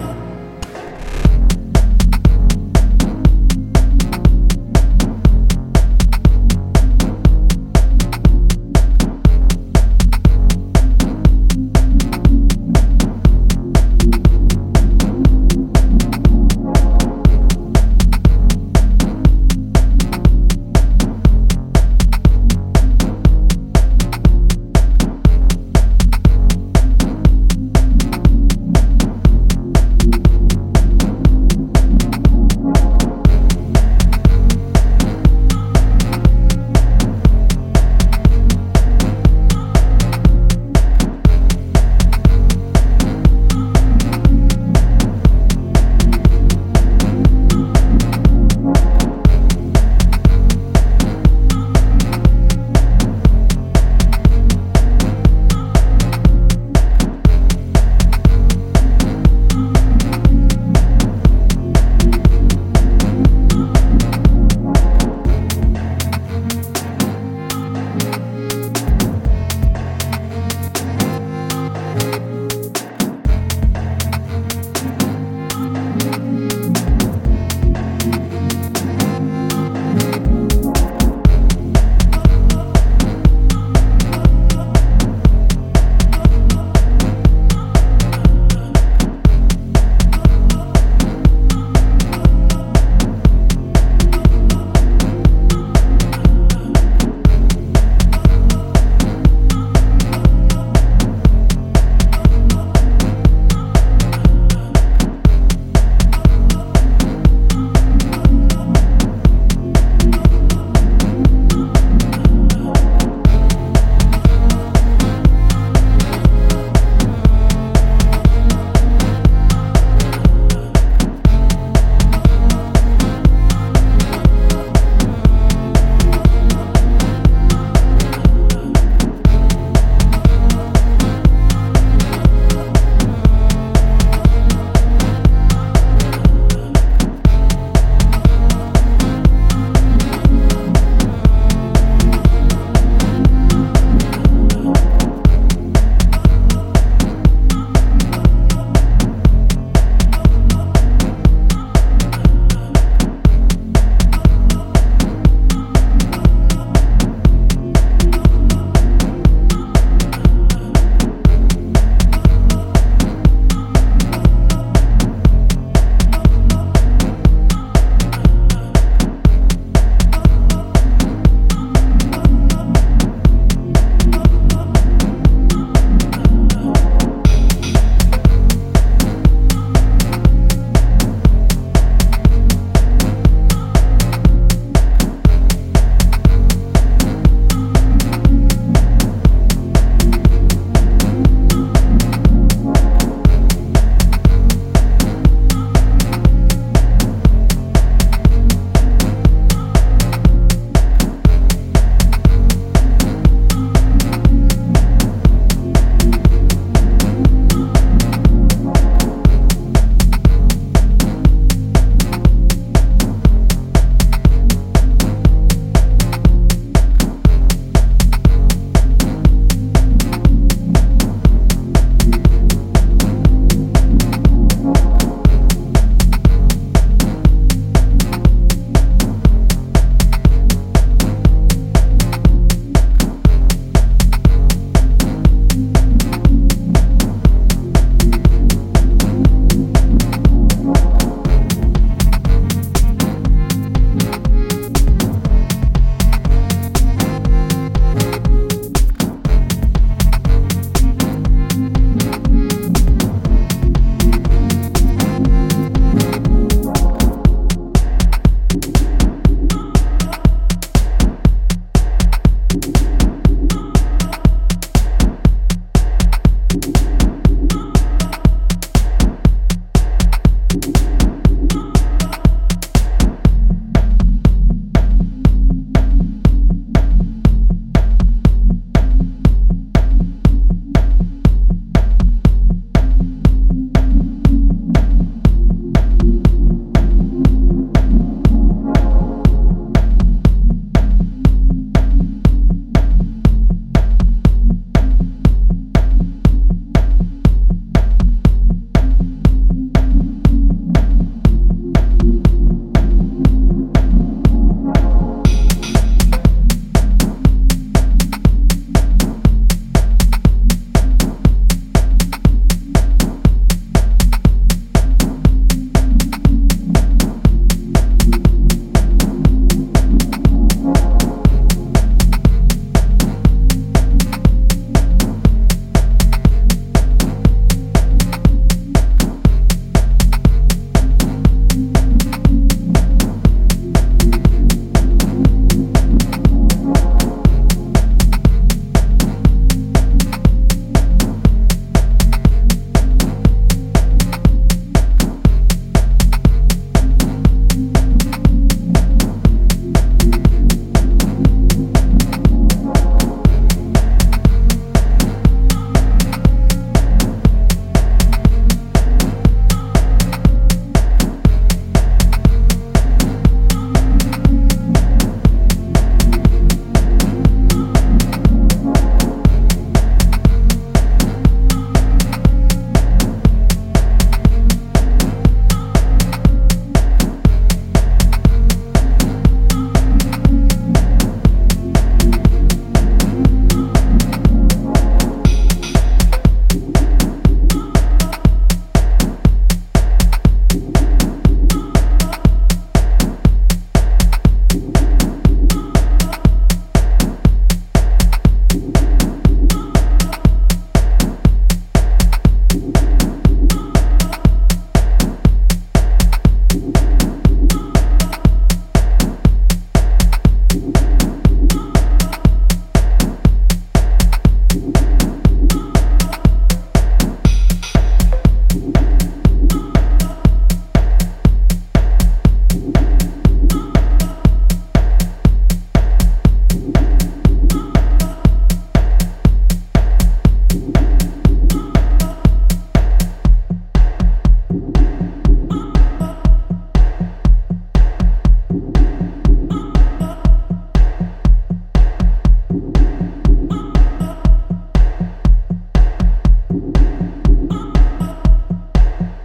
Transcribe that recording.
あ